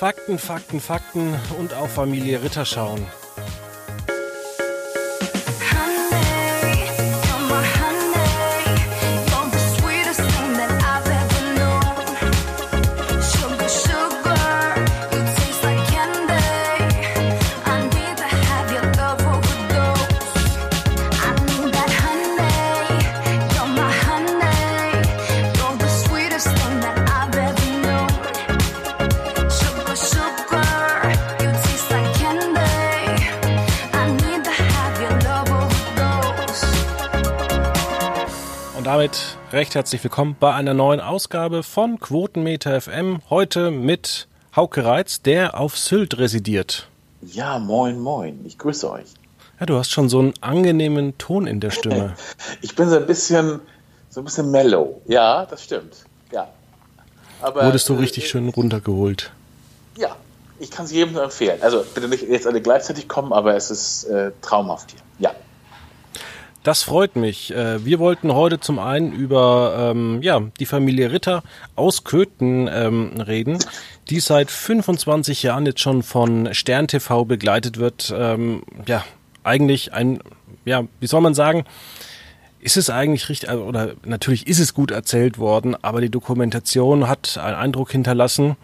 Fakten, Fakten, Fakten und auf Familie Ritter schauen. Recht herzlich willkommen bei einer neuen Ausgabe von Quotenmeter FM. Heute mit Hauke Reitz, der auf Sylt residiert. Ja, moin, moin. Ich grüße euch. Ja, du hast schon so einen angenehmen Ton in der Stimme. ich bin so ein bisschen, so ein bisschen mellow. Ja, das stimmt. Ja. Aber, Wurdest du richtig äh, schön runtergeholt? Ja, ich kann es jedem empfehlen. Also bitte nicht jetzt alle gleichzeitig kommen, aber es ist äh, traumhaft hier. Ja. Das freut mich. Äh, wir wollten heute zum einen über ähm, ja, die Familie Ritter aus Köthen ähm, reden, die seit 25 Jahren jetzt schon von Stern TV begleitet wird. Ähm, ja, eigentlich ein, ja, wie soll man sagen, ist es eigentlich richtig, oder natürlich ist es gut erzählt worden, aber die Dokumentation hat einen Eindruck hinterlassen,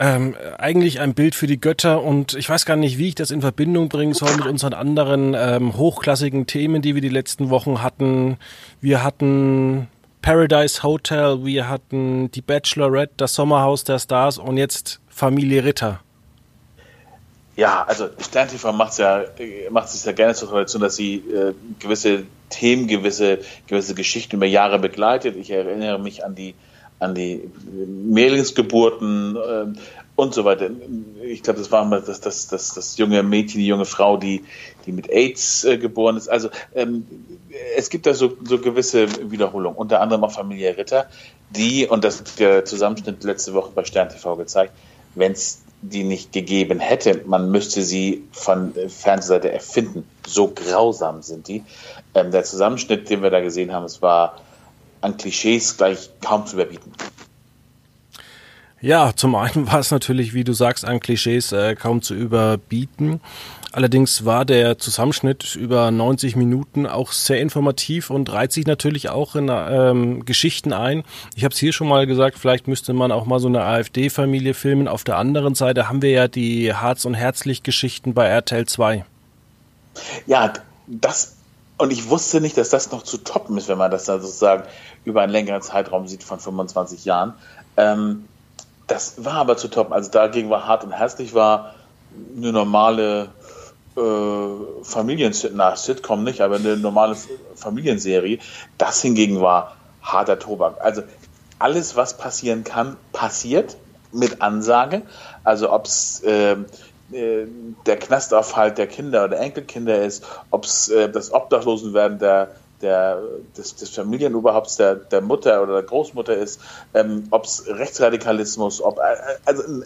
ähm, eigentlich ein Bild für die Götter und ich weiß gar nicht, wie ich das in Verbindung bringen soll mit unseren anderen ähm, hochklassigen Themen, die wir die letzten Wochen hatten. Wir hatten Paradise Hotel, wir hatten die Bachelorette, das Sommerhaus der Stars und jetzt Familie Ritter. Ja, also Stern TV macht ja, macht es ja gerne zur Tradition, dass sie äh, gewisse Themen, gewisse, gewisse Geschichten über Jahre begleitet. Ich erinnere mich an die an die Mehrlingsgeburten äh, und so weiter. Ich glaube, das war mal das, das, das, das junge Mädchen, die junge Frau, die, die mit AIDS äh, geboren ist. Also ähm, es gibt da so, so gewisse Wiederholungen, unter anderem auch Familie Ritter, die, und das hat der Zusammenschnitt letzte Woche bei Stern TV gezeigt, wenn es die nicht gegeben hätte, man müsste sie von Fernsehseite erfinden. So grausam sind die. Ähm, der Zusammenschnitt, den wir da gesehen haben, es war an Klischees gleich kaum zu überbieten. Ja, zum einen war es natürlich, wie du sagst, an Klischees äh, kaum zu überbieten. Allerdings war der Zusammenschnitt über 90 Minuten auch sehr informativ und reiht sich natürlich auch in ähm, Geschichten ein. Ich habe es hier schon mal gesagt, vielleicht müsste man auch mal so eine AfD-Familie filmen. Auf der anderen Seite haben wir ja die Harz- und Herzlich-Geschichten bei RTL 2. Ja, das und ich wusste nicht, dass das noch zu toppen ist, wenn man das da sozusagen über einen längeren Zeitraum sieht von 25 Jahren. Ähm, das war aber zu toppen. Also dagegen war hart und herzlich, war eine normale äh, Familien na, Sitcom nicht, aber eine normale Familienserie. Das hingegen war harter Tobak. Also alles, was passieren kann, passiert mit Ansage. Also ob es äh, äh, der Knastaufhalt der Kinder oder Enkelkinder ist, ob es äh, das Obdachlosenwerden der, der, des, des Familienoberhaupts der, der Mutter oder der Großmutter ist, ähm, ob es Rechtsradikalismus, ob, äh, also äh,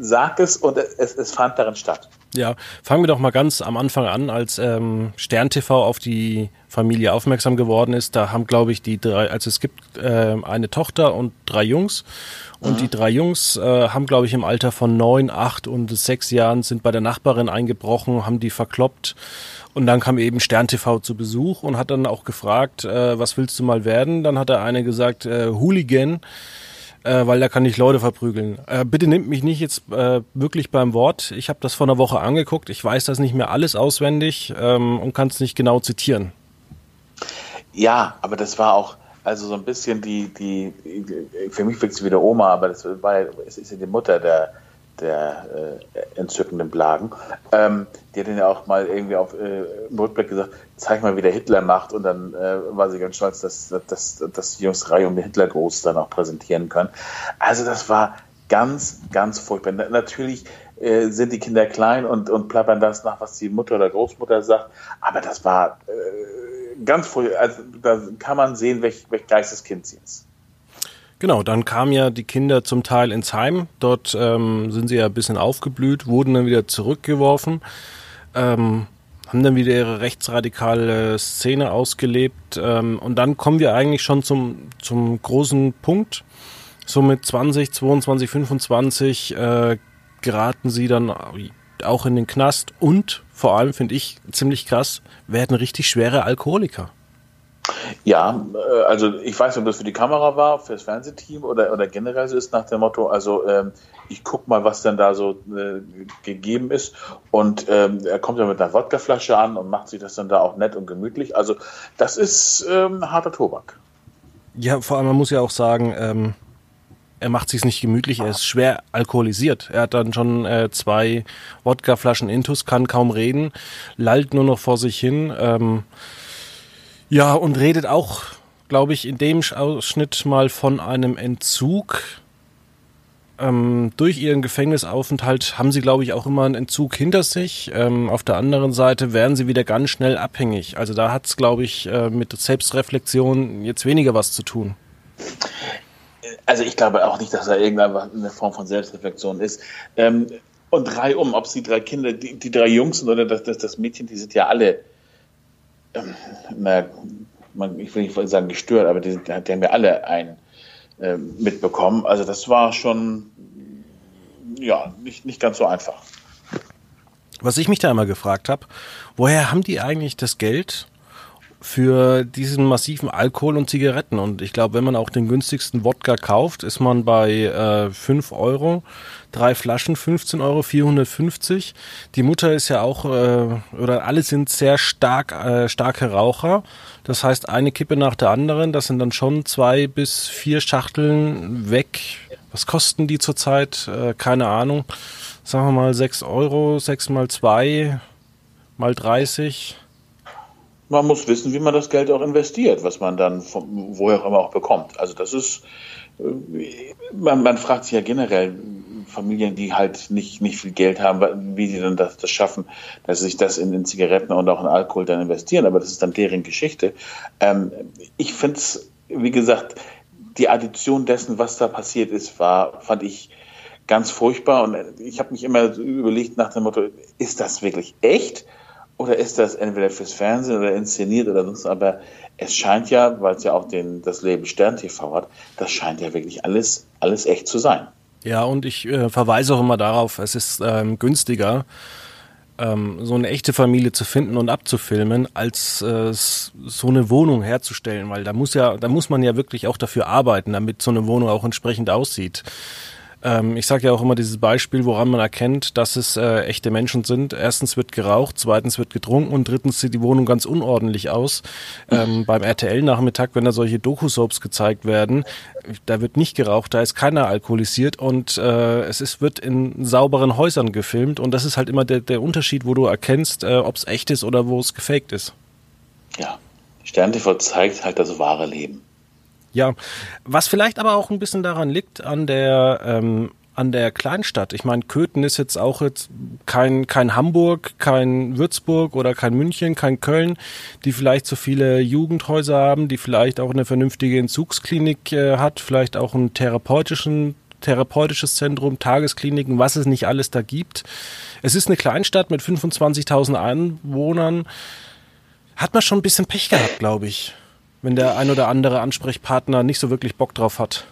sag es und es, es fand darin statt. Ja, fangen wir doch mal ganz am Anfang an, als ähm, Stern TV auf die Familie aufmerksam geworden ist. Da haben, glaube ich, die drei, also es gibt äh, eine Tochter und drei Jungs. Und mhm. die drei Jungs äh, haben, glaube ich, im Alter von neun, acht und sechs Jahren sind bei der Nachbarin eingebrochen, haben die verkloppt. Und dann kam eben Stern TV zu Besuch und hat dann auch gefragt, äh, was willst du mal werden? Dann hat der eine gesagt, äh, Hooligan äh, weil da kann ich Leute verprügeln. Äh, bitte nimmt mich nicht jetzt äh, wirklich beim Wort. Ich habe das vor einer Woche angeguckt. Ich weiß das nicht mehr alles auswendig ähm, und kann es nicht genau zitieren. Ja, aber das war auch also so ein bisschen die, die, für mich wirkt sie wie der Oma, aber das war, es ist ja die Mutter der, der äh, entzückenden Blagen. Ähm, die hat dann ja auch mal irgendwie auf äh, Rückblick gesagt, zeig mal, wie der Hitler macht. Und dann äh, war sie ganz stolz, dass, dass, dass die Jungs Reihe um den Hitlergruß dann auch präsentieren können. Also das war ganz, ganz furchtbar. Natürlich äh, sind die Kinder klein und, und plappern das nach, was die Mutter oder Großmutter sagt. Aber das war äh, ganz furchtbar. Also da kann man sehen, welch, welch Geisteskind sie ist. Genau, dann kamen ja die Kinder zum Teil ins Heim. Dort ähm, sind sie ja ein bisschen aufgeblüht, wurden dann wieder zurückgeworfen, ähm, haben dann wieder ihre rechtsradikale Szene ausgelebt. Ähm, und dann kommen wir eigentlich schon zum, zum großen Punkt. so mit 20, 22, 25 äh, geraten sie dann auch in den Knast und vor allem finde ich ziemlich krass, werden richtig schwere Alkoholiker. Ja, äh, also ich weiß nicht, ob das für die Kamera war, für das Fernsehteam oder, oder generell so ist nach dem Motto, also ähm, ich guck mal, was denn da so äh, gegeben ist. Und ähm, er kommt ja mit einer Wodkaflasche an und macht sich das dann da auch nett und gemütlich. Also das ist ähm, harter Tobak. Ja, vor allem man muss ja auch sagen, ähm, er macht sich nicht gemütlich, er ist schwer alkoholisiert. Er hat dann schon äh, zwei Wodkaflaschen Intus, kann kaum reden, lallt nur noch vor sich hin. Ähm, ja, und redet auch, glaube ich, in dem Ausschnitt mal von einem Entzug. Ähm, durch ihren Gefängnisaufenthalt haben sie, glaube ich, auch immer einen Entzug hinter sich. Ähm, auf der anderen Seite werden sie wieder ganz schnell abhängig. Also da hat es, glaube ich, äh, mit Selbstreflexion jetzt weniger was zu tun. Also ich glaube auch nicht, dass da irgendeine Form von Selbstreflexion ist. Ähm, und drei um, ob es die drei Kinder, die, die drei Jungs sind oder das, das, das Mädchen, die sind ja alle ähm, na, man, ich will nicht sagen gestört, aber die, die haben ja alle einen äh, mitbekommen. Also das war schon ja nicht, nicht ganz so einfach. Was ich mich da immer gefragt habe, woher haben die eigentlich das Geld für diesen massiven Alkohol und Zigaretten? Und ich glaube, wenn man auch den günstigsten Wodka kauft, ist man bei äh, 5 Euro drei Flaschen, 15 Euro, 450. Die Mutter ist ja auch, äh, oder alle sind sehr stark, äh, starke Raucher. Das heißt, eine Kippe nach der anderen, das sind dann schon zwei bis vier Schachteln weg. Was kosten die zurzeit? Äh, keine Ahnung. Sagen wir mal sechs Euro, sechs mal zwei mal 30 man muss wissen, wie man das Geld auch investiert, was man dann von woher immer auch bekommt. Also das ist, äh, man, man fragt sich ja generell, Familien, die halt nicht, nicht viel Geld haben, wie sie dann das, das schaffen, dass sie sich das in, in, Zigaretten und auch in Alkohol dann investieren. Aber das ist dann deren Geschichte. Ähm, ich finde es, wie gesagt, die Addition dessen, was da passiert ist, war, fand ich ganz furchtbar. Und ich habe mich immer überlegt nach dem Motto, ist das wirklich echt? Oder ist das entweder fürs Fernsehen oder inszeniert oder sonst, aber es scheint ja, weil es ja auch den, das Leben Stern TV hat, das scheint ja wirklich alles, alles echt zu sein. Ja, und ich äh, verweise auch immer darauf, es ist ähm, günstiger, ähm, so eine echte Familie zu finden und abzufilmen, als äh, so eine Wohnung herzustellen, weil da muss ja, da muss man ja wirklich auch dafür arbeiten, damit so eine Wohnung auch entsprechend aussieht. Ähm, ich sage ja auch immer dieses Beispiel, woran man erkennt, dass es äh, echte Menschen sind. Erstens wird geraucht, zweitens wird getrunken und drittens sieht die Wohnung ganz unordentlich aus. Ähm, beim RTL-Nachmittag, wenn da solche Doku-Soaps gezeigt werden, da wird nicht geraucht, da ist keiner alkoholisiert und äh, es ist, wird in sauberen Häusern gefilmt und das ist halt immer der, der Unterschied, wo du erkennst, äh, ob es echt ist oder wo es gefaked ist. Ja, Stern TV zeigt halt das wahre Leben. Ja, was vielleicht aber auch ein bisschen daran liegt an der ähm, an der Kleinstadt. Ich meine, Köthen ist jetzt auch jetzt kein kein Hamburg, kein Würzburg oder kein München, kein Köln, die vielleicht so viele Jugendhäuser haben, die vielleicht auch eine vernünftige Entzugsklinik äh, hat, vielleicht auch einen therapeutischen therapeutisches Zentrum, Tageskliniken, was es nicht alles da gibt. Es ist eine Kleinstadt mit 25.000 Einwohnern. Hat man schon ein bisschen Pech gehabt, glaube ich wenn der ein oder andere Ansprechpartner nicht so wirklich Bock drauf hat?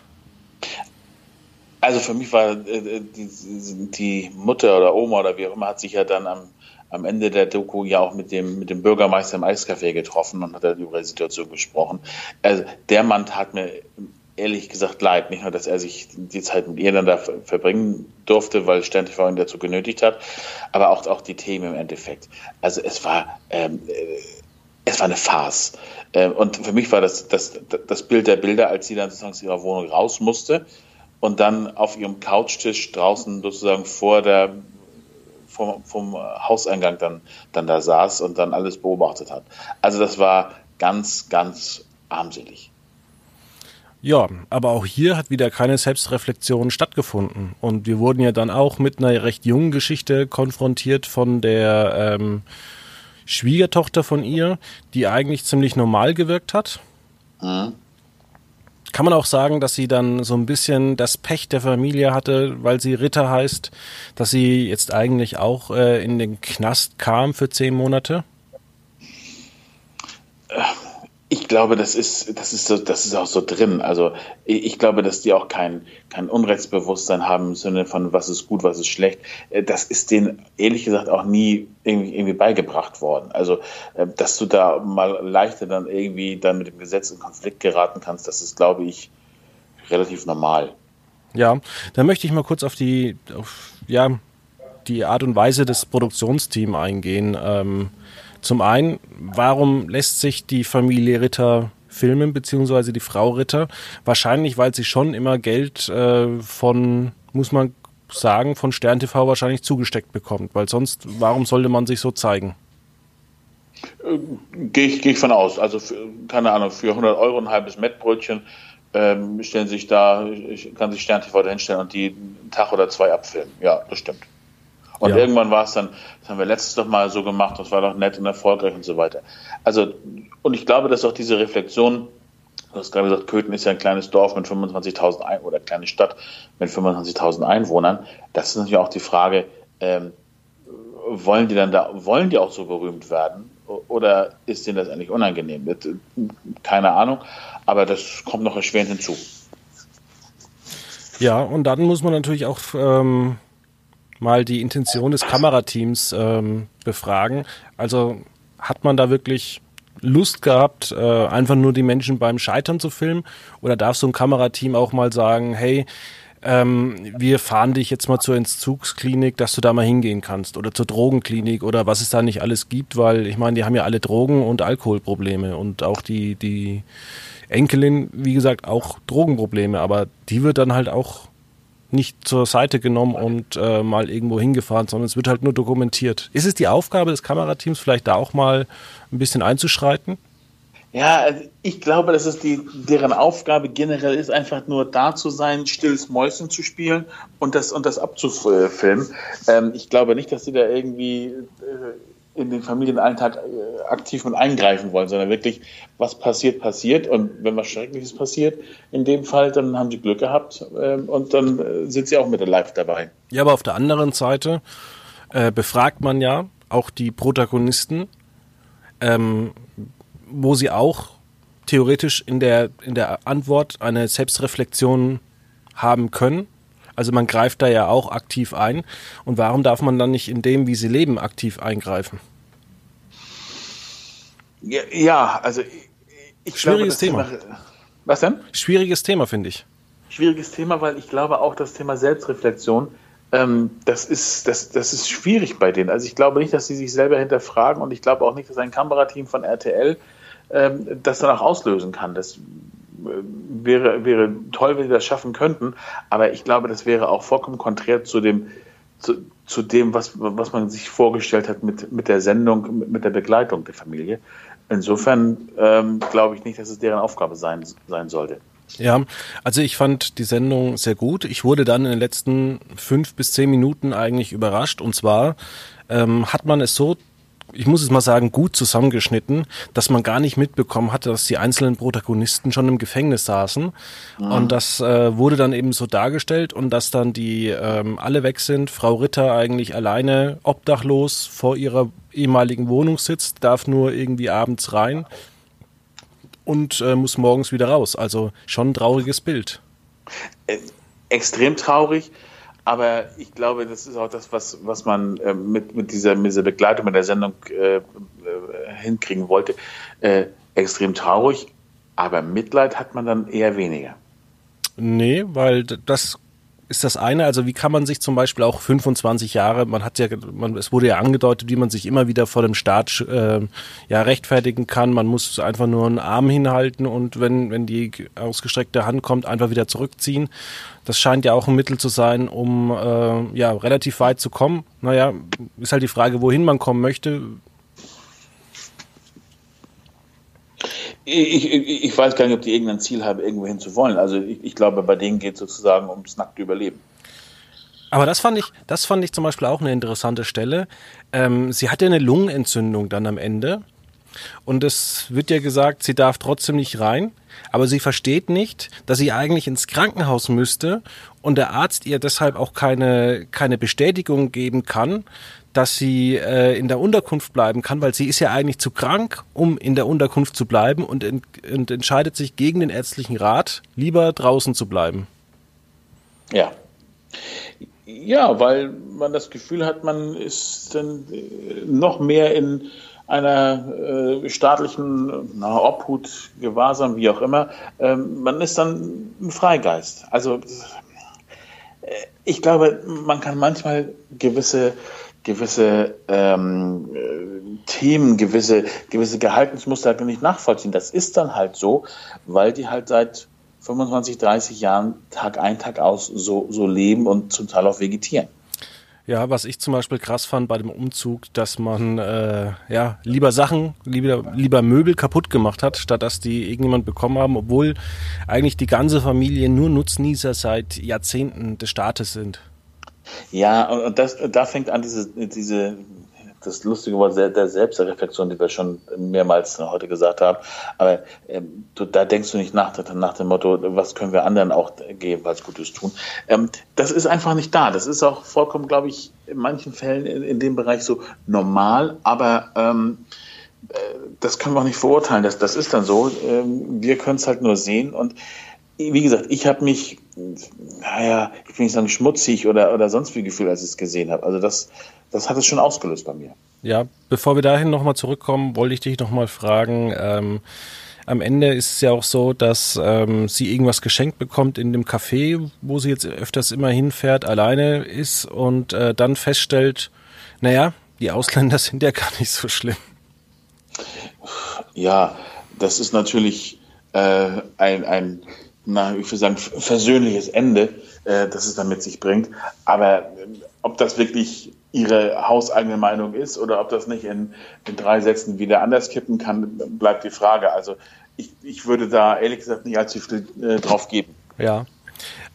Also für mich war äh, die, die, Mutter oder Oma oder wie auch immer hat sich ja dann am, am Ende der Doku ja auch mit dem, mit dem Bürgermeister im Eiscafé getroffen und hat dann über die Situation gesprochen. Also der Mann tat mir ehrlich gesagt leid. Nicht nur, dass er sich die Zeit mit ihr dann da verbringen durfte, weil Stern TV ihn dazu genötigt hat, aber auch, auch die Themen im Endeffekt. Also es war, ähm, äh, es war eine Farce. Ähm, und für mich war das, das, das Bild der Bilder, als sie dann sozusagen aus ihrer Wohnung raus musste und dann auf ihrem Couchtisch draußen sozusagen vor der vom, vom Hauseingang dann, dann da saß und dann alles beobachtet hat. Also das war ganz, ganz armselig. Ja, aber auch hier hat wieder keine Selbstreflexion stattgefunden. Und wir wurden ja dann auch mit einer recht jungen Geschichte konfrontiert von der ähm, Schwiegertochter von ihr, die eigentlich ziemlich normal gewirkt hat. Mhm. Kann man auch sagen, dass sie dann so ein bisschen das Pech der Familie hatte, weil sie Ritter heißt, dass sie jetzt eigentlich auch äh, in den Knast kam für zehn Monate? Ich glaube, das ist, das ist so, das ist auch so drin. Also ich glaube, dass die auch kein, kein Unrechtsbewusstsein haben im Sinne von was ist gut, was ist schlecht. Äh, das ist denen ehrlich gesagt auch nie irgendwie, irgendwie beigebracht worden. Also, äh, dass du da mal leichter dann irgendwie dann mit dem Gesetz in Konflikt geraten kannst, das ist, glaube ich, relativ normal. Ja, da möchte ich mal kurz auf die, auf, ja, die Art und Weise des Produktionsteams eingehen. Ähm, zum einen, warum lässt sich die Familie Ritter filmen, beziehungsweise die Frau Ritter? Wahrscheinlich, weil sie schon immer Geld äh, von, muss man sagen, von Stern TV wahrscheinlich zugesteckt bekommt, weil sonst, warum sollte man sich so zeigen? Äh, Gehe ich, geh ich von aus. Also, für, keine Ahnung, für 100 Euro ein halbes Mettbrötchen ähm, stellen sich da, kann sich Stern TV da hinstellen und die einen Tag oder zwei abfilmen. Ja, das stimmt. Und ja. irgendwann war es dann, das haben wir letztes doch mal so gemacht, das war doch nett und erfolgreich und so weiter. Also, und ich glaube, dass auch diese Reflexion, du hast gerade gesagt, Köthen ist ja ein kleines Dorf mit 25.000 Einwohnern oder eine kleine Stadt mit 25.000 Einwohnern. Das ist natürlich auch die Frage, ähm, wollen die dann da, wollen die auch so berühmt werden? Oder ist denen das eigentlich unangenehm? Keine Ahnung, aber das kommt noch erschwerend hinzu. Ja, und dann muss man natürlich auch ähm, mal die Intention des Kamerateams ähm, befragen. Also hat man da wirklich Lust gehabt, äh, einfach nur die Menschen beim Scheitern zu filmen? Oder darf so ein Kamerateam auch mal sagen, hey, ähm, wir fahren dich jetzt mal zur Entzugsklinik, dass du da mal hingehen kannst? Oder zur Drogenklinik? Oder was es da nicht alles gibt, weil ich meine, die haben ja alle Drogen- und Alkoholprobleme. Und auch die, die Enkelin, wie gesagt, auch Drogenprobleme, aber die wird dann halt auch nicht zur Seite genommen und äh, mal irgendwo hingefahren, sondern es wird halt nur dokumentiert. Ist es die Aufgabe des Kamerateams, vielleicht da auch mal ein bisschen einzuschreiten? Ja, also ich glaube, dass es die, deren Aufgabe generell ist, einfach nur da zu sein, stilles Mäuschen zu spielen und das, und das abzufilmen. Ähm, ich glaube nicht, dass sie da irgendwie äh, in den Familienalltag äh, aktiv mit eingreifen wollen, sondern wirklich, was passiert, passiert. Und wenn was Schreckliches passiert, in dem Fall, dann haben sie Glück gehabt äh, und dann äh, sind sie auch mit der Live dabei. Ja, aber auf der anderen Seite äh, befragt man ja auch die Protagonisten, ähm, wo sie auch theoretisch in der, in der Antwort eine Selbstreflexion haben können also man greift da ja auch aktiv ein. Und warum darf man dann nicht in dem, wie sie leben, aktiv eingreifen? Ja, ja also ich Schwieriges glaube, Thema. Thema. Was denn? Schwieriges Thema, finde ich. Schwieriges Thema, weil ich glaube auch das Thema Selbstreflexion, ähm, das, ist, das, das ist schwierig bei denen. Also ich glaube nicht, dass sie sich selber hinterfragen und ich glaube auch nicht, dass ein Kamerateam von RTL ähm, das dann auch auslösen kann. Das wäre, wäre toll, wenn sie das schaffen könnten, aber ich glaube, das wäre auch vollkommen konträr zu dem, zu, zu dem, was, was man sich vorgestellt hat mit, mit der Sendung, mit, mit der Begleitung der Familie. Insofern ähm, glaube ich nicht, dass es deren Aufgabe sein, sein sollte. Ja, also ich fand die Sendung sehr gut. Ich wurde dann in den letzten fünf bis zehn Minuten eigentlich überrascht. Und zwar ähm, hat man es so ich muss es mal sagen, gut zusammengeschnitten, dass man gar nicht mitbekommen hatte, dass die einzelnen Protagonisten schon im Gefängnis saßen. Mhm. Und das äh, wurde dann eben so dargestellt und dass dann die ähm, alle weg sind. Frau Ritter eigentlich alleine obdachlos vor ihrer ehemaligen Wohnung sitzt, darf nur irgendwie abends rein und äh, muss morgens wieder raus. Also schon ein trauriges Bild. Äh, extrem traurig. Aber ich glaube, das ist auch das, was, was man äh, mit, mit, dieser, mit dieser Begleitung mit der Sendung äh, äh, hinkriegen wollte. Äh, extrem traurig, aber Mitleid hat man dann eher weniger. Nee, weil das ist das eine. Also wie kann man sich zum Beispiel auch 25 Jahre, man hat ja, man, es wurde ja angedeutet, wie man sich immer wieder vor dem Staat äh, ja rechtfertigen kann. Man muss einfach nur einen Arm hinhalten und wenn wenn die ausgestreckte Hand kommt, einfach wieder zurückziehen. Das scheint ja auch ein Mittel zu sein, um äh, ja relativ weit zu kommen. Naja, ist halt die Frage, wohin man kommen möchte. Ich, ich, ich, weiß gar nicht, ob die irgendein Ziel haben, irgendwo hin zu wollen. Also ich, ich glaube, bei denen geht es sozusagen ums nackte Überleben. Aber das fand ich, das fand ich zum Beispiel auch eine interessante Stelle. Ähm, sie hatte eine Lungenentzündung dann am Ende. Und es wird ja gesagt, sie darf trotzdem nicht rein. Aber sie versteht nicht, dass sie eigentlich ins Krankenhaus müsste und der Arzt ihr deshalb auch keine, keine Bestätigung geben kann, dass sie äh, in der Unterkunft bleiben kann, weil sie ist ja eigentlich zu krank, um in der Unterkunft zu bleiben und, in, und entscheidet sich gegen den ärztlichen Rat, lieber draußen zu bleiben. Ja. Ja, weil man das Gefühl hat, man ist dann äh, noch mehr in einer äh, staatlichen na, Obhut, Gewahrsam, wie auch immer. Ähm, man ist dann ein Freigeist. Also äh, ich glaube, man kann manchmal gewisse gewisse ähm, äh, Themen, gewisse, gewisse Gehaltensmuster nicht nachvollziehen. Das ist dann halt so, weil die halt seit 25, 30 Jahren Tag ein, Tag aus so, so leben und zum Teil auch vegetieren. Ja, was ich zum Beispiel krass fand bei dem Umzug, dass man äh, ja lieber Sachen, lieber, lieber Möbel kaputt gemacht hat, statt dass die irgendjemand bekommen haben, obwohl eigentlich die ganze Familie nur Nutznießer seit Jahrzehnten des Staates sind. Ja, und das, da fängt an diese, diese das lustige Wort der Selbstreflexion, die wir schon mehrmals heute gesagt haben. Aber ähm, du, da denkst du nicht nach, nach dem Motto, was können wir anderen auch gegebenenfalls Gutes tun. Ähm, das ist einfach nicht da. Das ist auch vollkommen, glaube ich, in manchen Fällen in, in dem Bereich so normal, aber ähm, äh, das können wir auch nicht verurteilen. Das, das ist dann so. Ähm, wir können es halt nur sehen und wie gesagt, ich habe mich, naja, ich will nicht sagen schmutzig oder, oder sonst wie gefühlt, als ich es gesehen habe. Also das, das hat es schon ausgelöst bei mir. Ja, bevor wir dahin nochmal zurückkommen, wollte ich dich nochmal fragen, ähm, am Ende ist es ja auch so, dass ähm, sie irgendwas geschenkt bekommt in dem Café, wo sie jetzt öfters immer hinfährt, alleine ist und äh, dann feststellt, naja, die Ausländer sind ja gar nicht so schlimm. Ja, das ist natürlich äh, ein, ein na, ich würde sagen, versöhnliches Ende, äh, das es dann mit sich bringt. Aber äh, ob das wirklich ihre hauseigene Meinung ist oder ob das nicht in, in drei Sätzen wieder anders kippen kann, bleibt die Frage. Also ich, ich würde da ehrlich gesagt nicht allzu viel äh, drauf geben. Ja.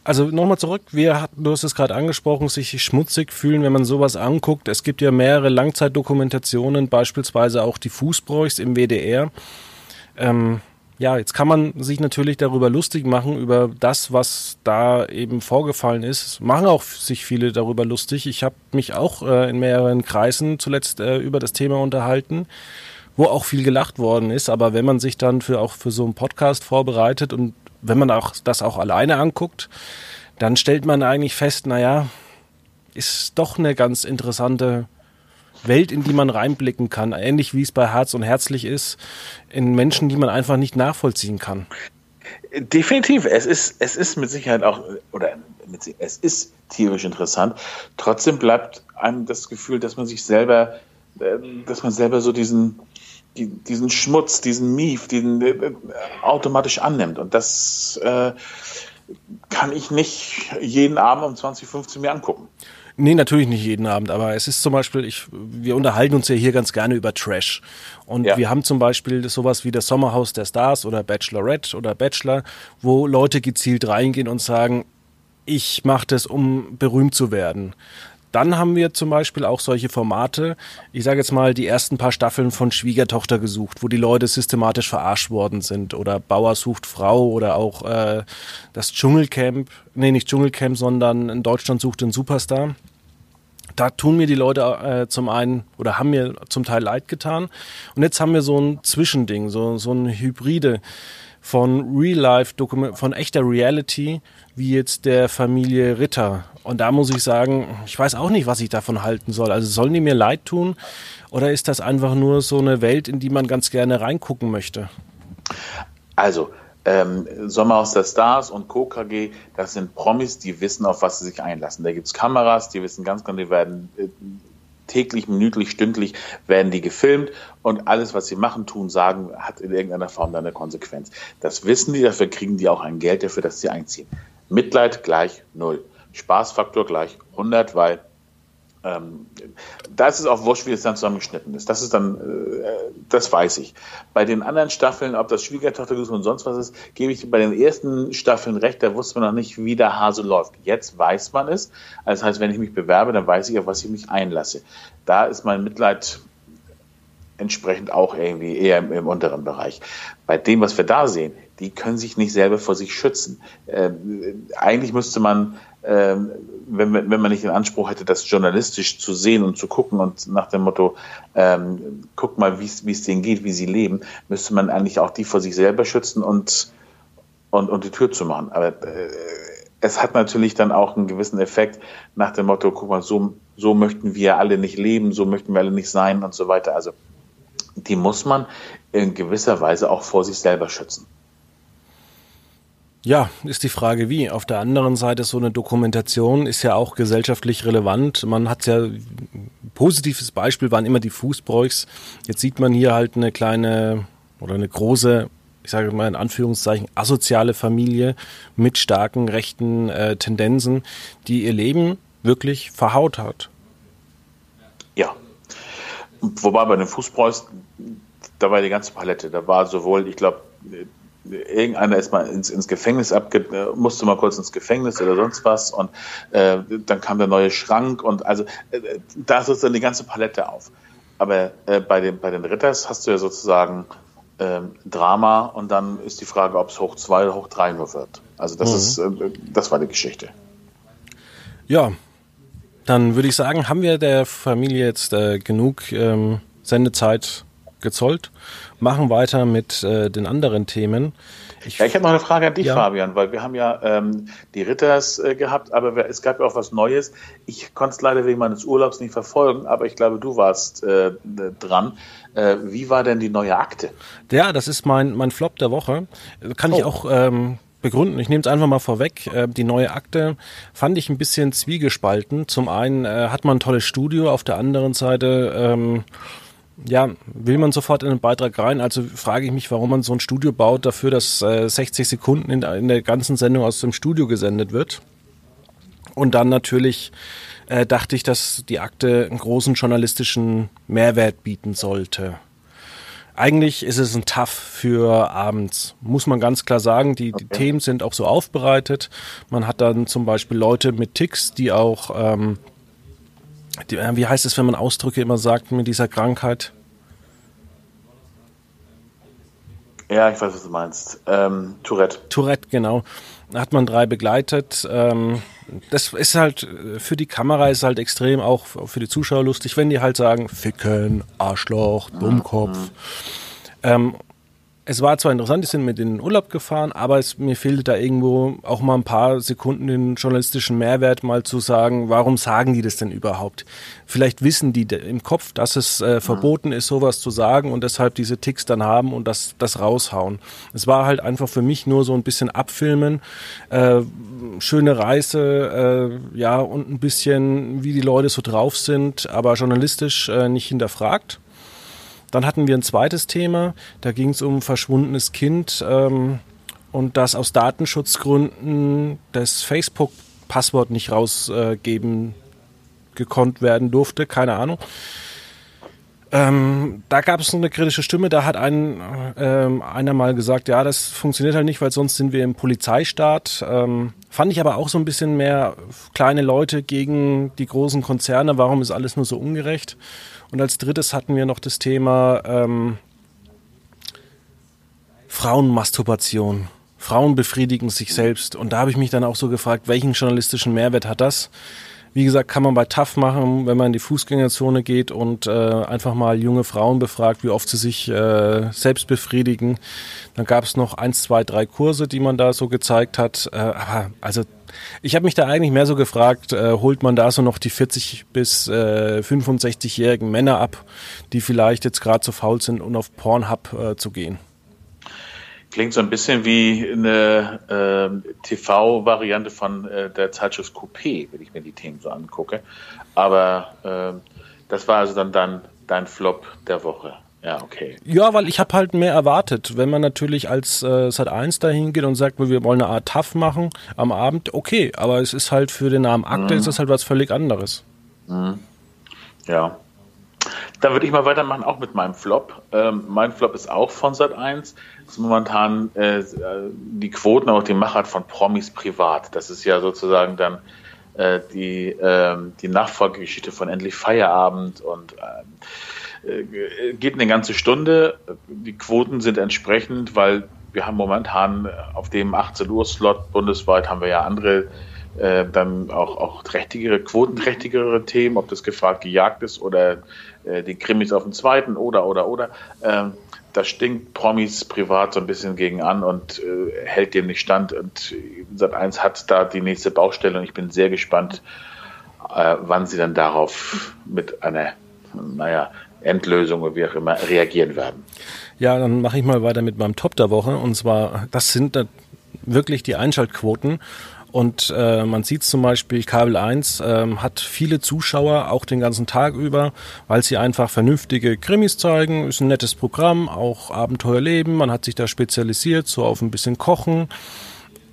Also nochmal zurück, wir hatten, du hast es gerade angesprochen, sich schmutzig fühlen, wenn man sowas anguckt. Es gibt ja mehrere Langzeitdokumentationen, beispielsweise auch die Fußbräuchs im WDR. Ähm, ja, jetzt kann man sich natürlich darüber lustig machen, über das, was da eben vorgefallen ist. Machen auch sich viele darüber lustig. Ich habe mich auch äh, in mehreren Kreisen zuletzt äh, über das Thema unterhalten, wo auch viel gelacht worden ist. Aber wenn man sich dann für auch für so einen Podcast vorbereitet und wenn man auch das auch alleine anguckt, dann stellt man eigentlich fest, naja, ist doch eine ganz interessante Welt, in die man reinblicken kann, ähnlich wie es bei Herz und Herzlich ist, in Menschen, die man einfach nicht nachvollziehen kann. Definitiv. Es ist, es ist mit Sicherheit auch, oder mit, es ist tierisch interessant. Trotzdem bleibt einem das Gefühl, dass man sich selber, ähm, dass man selber so diesen, diesen Schmutz, diesen Mief, diesen äh, automatisch annimmt. Und das äh, kann ich nicht jeden Abend um 2015 mir angucken. Nee, natürlich nicht jeden Abend, aber es ist zum Beispiel, ich, wir unterhalten uns ja hier ganz gerne über Trash. Und ja. wir haben zum Beispiel sowas wie das Sommerhaus der Stars oder Bachelorette oder Bachelor, wo Leute gezielt reingehen und sagen, ich mache das, um berühmt zu werden. Dann haben wir zum Beispiel auch solche Formate, ich sage jetzt mal die ersten paar Staffeln von Schwiegertochter gesucht, wo die Leute systematisch verarscht worden sind oder Bauer sucht Frau oder auch äh, das Dschungelcamp, nee nicht Dschungelcamp, sondern in Deutschland sucht den Superstar. Da tun mir die Leute äh, zum einen oder haben mir zum Teil leid getan. Und jetzt haben wir so ein Zwischending, so, so ein Hybride von Real Life, von echter Reality, wie jetzt der Familie Ritter. Und da muss ich sagen, ich weiß auch nicht, was ich davon halten soll. Also sollen die mir leid tun oder ist das einfach nur so eine Welt, in die man ganz gerne reingucken möchte? Also, ähm, Sommerhaus der Stars und KKG, das sind Promis, die wissen, auf was sie sich einlassen. Da gibt es Kameras, die wissen ganz genau, die werden äh, täglich, minütlich, stündlich werden die gefilmt und alles, was sie machen, tun, sagen, hat in irgendeiner Form dann eine Konsequenz. Das wissen die, dafür kriegen die auch ein Geld dafür, dass sie einziehen. Mitleid gleich null. Spaßfaktor gleich 100, weil ähm, da ist es auch wurscht, wie es dann zusammengeschnitten ist. Das ist dann, äh, das weiß ich. Bei den anderen Staffeln, ob das Schwiegertochter und sonst was ist, gebe ich bei den ersten Staffeln recht, da wusste man noch nicht, wie der Hase läuft. Jetzt weiß man es. Also das heißt, wenn ich mich bewerbe, dann weiß ich, auf was ich mich einlasse. Da ist mein Mitleid entsprechend auch irgendwie eher im, im unteren Bereich. Bei dem, was wir da sehen, die können sich nicht selber vor sich schützen. Äh, eigentlich müsste man ähm, wenn, wenn man nicht den Anspruch hätte, das journalistisch zu sehen und zu gucken und nach dem Motto, ähm, guck mal, wie es denen geht, wie sie leben, müsste man eigentlich auch die vor sich selber schützen und, und, und die Tür zu machen. Aber äh, es hat natürlich dann auch einen gewissen Effekt nach dem Motto, guck mal, so, so möchten wir alle nicht leben, so möchten wir alle nicht sein und so weiter. Also die muss man in gewisser Weise auch vor sich selber schützen. Ja, ist die Frage wie. Auf der anderen Seite so eine Dokumentation ist ja auch gesellschaftlich relevant. Man hat ja, positives Beispiel waren immer die Fußbräuchs. Jetzt sieht man hier halt eine kleine oder eine große, ich sage mal in Anführungszeichen, asoziale Familie mit starken rechten äh, Tendenzen, die ihr Leben wirklich verhaut hat. Ja. Wobei bei den Fußbräuchs, da war die ganze Palette. Da war sowohl, ich glaube, irgendeiner ist mal ins, ins Gefängnis abge äh, musste mal kurz ins Gefängnis oder sonst was und äh, dann kam der neue Schrank und also äh, da ist sozusagen die ganze Palette auf. Aber äh, bei den bei den Ritters hast du ja sozusagen ähm, Drama und dann ist die Frage, ob es hoch zwei oder hoch drei nur wird. Also das mhm. ist äh, das war die Geschichte. Ja, dann würde ich sagen, haben wir der Familie jetzt äh, genug ähm, Sendezeit gezollt machen weiter mit äh, den anderen Themen. Ich, ja, ich habe noch eine Frage an dich, ja. Fabian, weil wir haben ja ähm, die Ritters äh, gehabt, aber es gab ja auch was Neues. Ich konnte es leider wegen meines Urlaubs nicht verfolgen, aber ich glaube, du warst äh, dran. Äh, wie war denn die neue Akte? Ja, das ist mein, mein Flop der Woche. Kann oh. ich auch ähm, begründen. Ich nehme es einfach mal vorweg. Äh, die neue Akte fand ich ein bisschen zwiegespalten. Zum einen äh, hat man ein tolles Studio, auf der anderen Seite ähm, ja, will man sofort in den Beitrag rein? Also frage ich mich, warum man so ein Studio baut dafür, dass äh, 60 Sekunden in, in, der ganzen Sendung aus dem Studio gesendet wird. Und dann natürlich äh, dachte ich, dass die Akte einen großen journalistischen Mehrwert bieten sollte. Eigentlich ist es ein Tough für abends, muss man ganz klar sagen. Die, okay. die Themen sind auch so aufbereitet. Man hat dann zum Beispiel Leute mit Ticks, die auch ähm, die, äh, wie heißt es, wenn man Ausdrücke immer sagt mit dieser Krankheit? Ja, ich weiß, was du meinst. Ähm, Tourette. Tourette, genau. Da hat man drei begleitet. Ähm, das ist halt für die Kamera ist halt extrem auch für die Zuschauer lustig, wenn die halt sagen, Ficken, Arschloch, Dummkopf. Mhm. Ähm, es war zwar interessant, die sind mit in den Urlaub gefahren, aber es, mir fehlte da irgendwo auch mal ein paar Sekunden den journalistischen Mehrwert, mal zu sagen, warum sagen die das denn überhaupt? Vielleicht wissen die im Kopf, dass es äh, verboten ist, sowas zu sagen und deshalb diese Ticks dann haben und das, das raushauen. Es war halt einfach für mich nur so ein bisschen abfilmen, äh, schöne Reise, äh, ja, und ein bisschen, wie die Leute so drauf sind, aber journalistisch äh, nicht hinterfragt. Dann hatten wir ein zweites Thema, da ging es um verschwundenes Kind ähm, und das aus Datenschutzgründen das Facebook-Passwort nicht rausgeben gekonnt werden durfte, keine Ahnung. Ähm, da gab es eine kritische Stimme, da hat ein, ähm, einer mal gesagt, ja, das funktioniert halt nicht, weil sonst sind wir im Polizeistaat. Ähm, fand ich aber auch so ein bisschen mehr kleine Leute gegen die großen Konzerne, warum ist alles nur so ungerecht? Und als drittes hatten wir noch das Thema ähm, Frauenmasturbation. Frauen befriedigen sich selbst. Und da habe ich mich dann auch so gefragt, welchen journalistischen Mehrwert hat das? Wie gesagt, kann man bei TAF machen, wenn man in die Fußgängerzone geht und äh, einfach mal junge Frauen befragt, wie oft sie sich äh, selbst befriedigen. Dann gab es noch eins, zwei, drei Kurse, die man da so gezeigt hat. Äh, also ich habe mich da eigentlich mehr so gefragt, äh, holt man da so noch die 40 bis äh, 65-jährigen Männer ab, die vielleicht jetzt gerade zu faul sind, um auf Pornhub äh, zu gehen? Klingt so ein bisschen wie eine äh, TV-Variante von äh, der Zeitschrift Coupé, wenn ich mir die Themen so angucke. Aber äh, das war also dann, dann dein Flop der Woche. Ja, okay. Ja, weil ich habe halt mehr erwartet. Wenn man natürlich als äh, Sat 1 dahin geht und sagt, wir wollen eine Art TAF machen am Abend, okay, aber es ist halt für den Namen Akte mhm. ist es halt was völlig anderes. Mhm. Ja. Dann würde ich mal weitermachen, auch mit meinem Flop. Ähm, mein Flop ist auch von Sat 1. Das ist momentan äh, die Quoten, auch die Machart von Promis privat. Das ist ja sozusagen dann äh, die, äh, die Nachfolgegeschichte von Endlich Feierabend und ähm, äh, geht eine ganze Stunde. Die Quoten sind entsprechend, weil wir haben momentan auf dem 18 Uhr Slot bundesweit haben wir ja andere äh, dann auch, auch trächtigere, quotenträchtigere Themen, ob das gefragt gejagt ist oder äh, die Krimis auf dem zweiten oder, oder, oder. Ähm, da stinkt Promis privat so ein bisschen gegen an und äh, hält dem nicht stand. Und Sat1 hat da die nächste Baustelle und ich bin sehr gespannt, äh, wann sie dann darauf mit einer, naja, Endlösung oder wie auch immer reagieren werden. Ja, dann mache ich mal weiter mit meinem Top der Woche. Und zwar, das sind wirklich die Einschaltquoten. Und äh, man sieht zum Beispiel, Kabel 1 ähm, hat viele Zuschauer, auch den ganzen Tag über, weil sie einfach vernünftige Krimis zeigen. Ist ein nettes Programm, auch Abenteuerleben. Man hat sich da spezialisiert, so auf ein bisschen Kochen.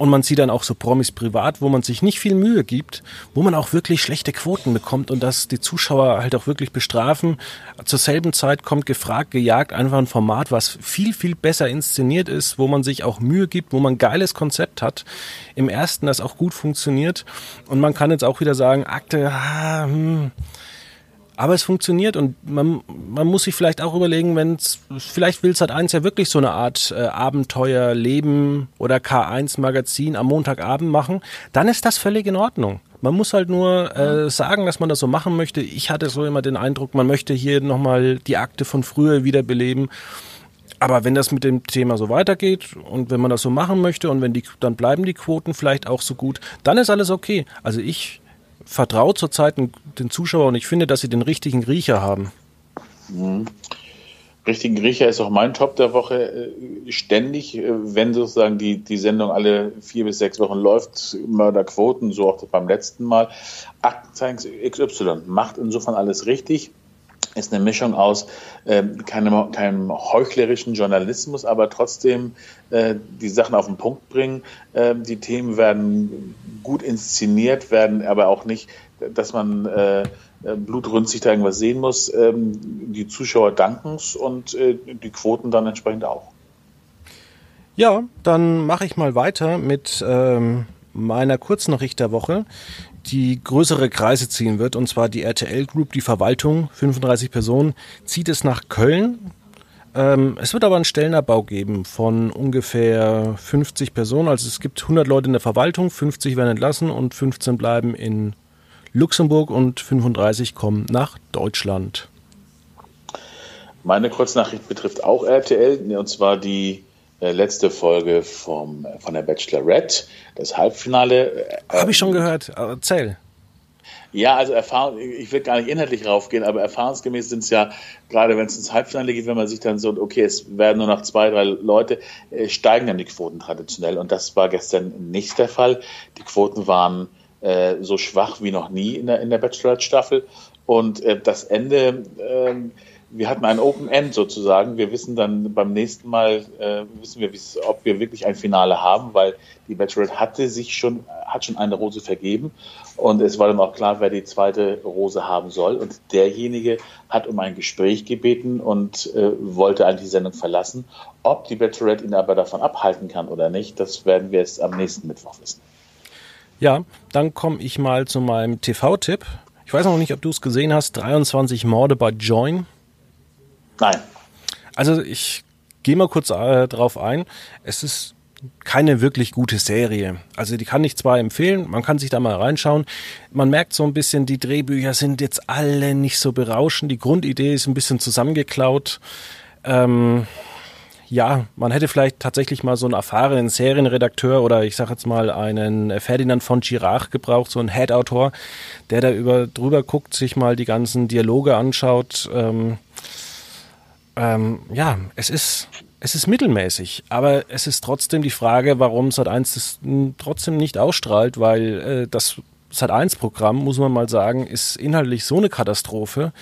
Und man sieht dann auch so Promis privat, wo man sich nicht viel Mühe gibt, wo man auch wirklich schlechte Quoten bekommt und dass die Zuschauer halt auch wirklich bestrafen. Zur selben Zeit kommt gefragt, gejagt, einfach ein Format, was viel, viel besser inszeniert ist, wo man sich auch Mühe gibt, wo man ein geiles Konzept hat. Im ersten, das auch gut funktioniert. Und man kann jetzt auch wieder sagen, Akte, ah, hm, aber es funktioniert und man, man muss sich vielleicht auch überlegen, wenn es, vielleicht will Sat 1 ja wirklich so eine Art äh, Abenteuer, Leben oder K1 Magazin am Montagabend machen, dann ist das völlig in Ordnung. Man muss halt nur äh, sagen, dass man das so machen möchte. Ich hatte so immer den Eindruck, man möchte hier nochmal die Akte von früher wiederbeleben. Aber wenn das mit dem Thema so weitergeht und wenn man das so machen möchte und wenn die, dann bleiben die Quoten vielleicht auch so gut, dann ist alles okay. Also ich vertraut zurzeit den Zuschauer und ich finde, dass sie den richtigen Riecher haben. Mhm. Richtigen Riecher ist auch mein Top der Woche äh, ständig, äh, wenn sozusagen die, die Sendung alle vier bis sechs Wochen läuft, Mörderquoten, so auch beim letzten Mal. Aktenzeichen XY macht insofern alles richtig ist eine Mischung aus äh, keinem, keinem heuchlerischen Journalismus, aber trotzdem äh, die Sachen auf den Punkt bringen. Äh, die Themen werden gut inszeniert, werden aber auch nicht, dass man äh, blutrünstig da irgendwas sehen muss. Ähm, die Zuschauer danken es und äh, die Quoten dann entsprechend auch. Ja, dann mache ich mal weiter mit ähm, meiner Kurznachricht der Woche die größere Kreise ziehen wird, und zwar die RTL Group, die Verwaltung, 35 Personen, zieht es nach Köln. Ähm, es wird aber einen Stellenabbau geben von ungefähr 50 Personen. Also es gibt 100 Leute in der Verwaltung, 50 werden entlassen und 15 bleiben in Luxemburg und 35 kommen nach Deutschland. Meine Kurznachricht betrifft auch RTL, und zwar die letzte Folge vom, von der Bachelorette, das Halbfinale. Äh, Habe ich schon gehört. Erzähl. Ja, also Erfahrung, ich will gar nicht inhaltlich raufgehen, aber erfahrungsgemäß sind es ja, gerade wenn es ins Halbfinale geht, wenn man sich dann so, okay, es werden nur noch zwei, drei Leute, äh, steigen dann die Quoten traditionell. Und das war gestern nicht der Fall. Die Quoten waren äh, so schwach wie noch nie in der, in der Bachelorette-Staffel. Und äh, das Ende, äh, wir hatten ein Open End sozusagen. Wir wissen dann beim nächsten Mal, äh, wissen wir, ob wir wirklich ein Finale haben, weil die Bachelorette hatte sich schon, hat schon eine Rose vergeben und es war dann auch klar, wer die zweite Rose haben soll. Und derjenige hat um ein Gespräch gebeten und äh, wollte eigentlich die Sendung verlassen. Ob die Bachelorette ihn aber davon abhalten kann oder nicht, das werden wir jetzt am nächsten Mittwoch wissen. Ja, dann komme ich mal zu meinem TV-Tipp. Ich weiß noch nicht, ob du es gesehen hast. 23 Morde bei Join. Nein. Also ich gehe mal kurz äh, drauf ein. Es ist keine wirklich gute Serie. Also die kann ich zwar empfehlen, man kann sich da mal reinschauen. Man merkt so ein bisschen, die Drehbücher sind jetzt alle nicht so berauschend. Die Grundidee ist ein bisschen zusammengeklaut. Ähm, ja, man hätte vielleicht tatsächlich mal so einen erfahrenen Serienredakteur oder ich sage jetzt mal einen Ferdinand von Girach gebraucht, so einen Head-Autor, der da über, drüber guckt, sich mal die ganzen Dialoge anschaut. Ähm, ähm, ja, es ist, es ist mittelmäßig, aber es ist trotzdem die Frage, warum Sat1 das trotzdem nicht ausstrahlt, weil äh, das Sat1-Programm, muss man mal sagen, ist inhaltlich so eine Katastrophe,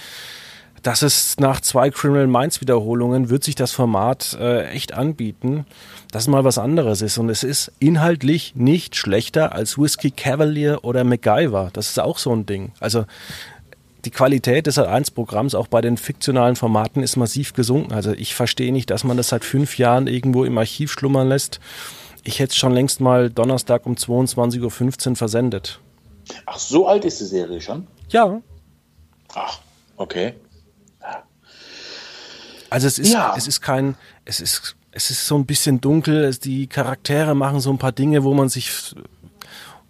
dass es nach zwei Criminal Minds Wiederholungen wird sich das Format äh, echt anbieten, dass mal was anderes ist. Und es ist inhaltlich nicht schlechter als Whiskey Cavalier oder MacGyver. Das ist auch so ein Ding. Also die Qualität des Sat1-Programms auch bei den fiktionalen Formaten ist massiv gesunken. Also ich verstehe nicht, dass man das seit fünf Jahren irgendwo im Archiv schlummern lässt. Ich hätte es schon längst mal Donnerstag um 22.15 Uhr versendet. Ach, so alt ist die Serie schon? Ja. Ach, okay. Also es ist, ja. es ist kein, es ist, es ist so ein bisschen dunkel. die Charaktere machen so ein paar Dinge, wo man sich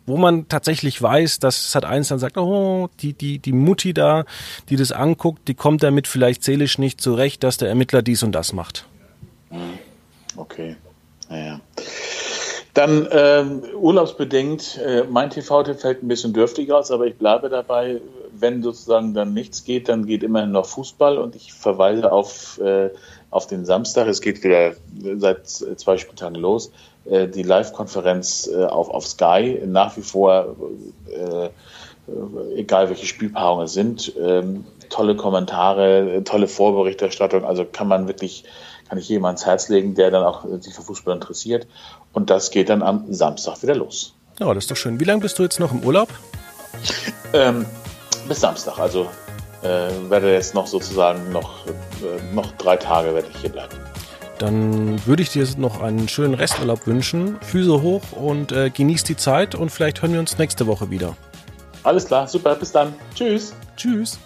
wo man tatsächlich weiß, dass Sat 1 dann sagt, oh, die, die, die Mutti da, die das anguckt, die kommt damit vielleicht seelisch nicht zurecht, dass der Ermittler dies und das macht. Okay. Naja. Dann äh, urlaubsbedingt, äh, mein TV-Tipp fällt ein bisschen dürftig aus, aber ich bleibe dabei, wenn sozusagen dann nichts geht, dann geht immerhin noch Fußball und ich verweise auf, äh, auf den Samstag. Es geht wieder seit zwei Spieltagen los. Äh, die Live-Konferenz äh, auf, auf Sky, nach wie vor, äh, egal welche Spielpaarungen es sind, ähm, tolle Kommentare, tolle Vorberichterstattung, also kann man wirklich, kann ich jedem ans Herz legen, der dann auch sich für Fußball interessiert. Und das geht dann am Samstag wieder los. Ja, das ist doch schön. Wie lange bist du jetzt noch im Urlaub? Ähm, bis Samstag, also äh, werde jetzt noch sozusagen noch, äh, noch drei Tage werde ich hier bleiben. Dann würde ich dir noch einen schönen Resturlaub wünschen. Füße hoch und äh, genieß die Zeit und vielleicht hören wir uns nächste Woche wieder. Alles klar, super, bis dann. Tschüss. Tschüss.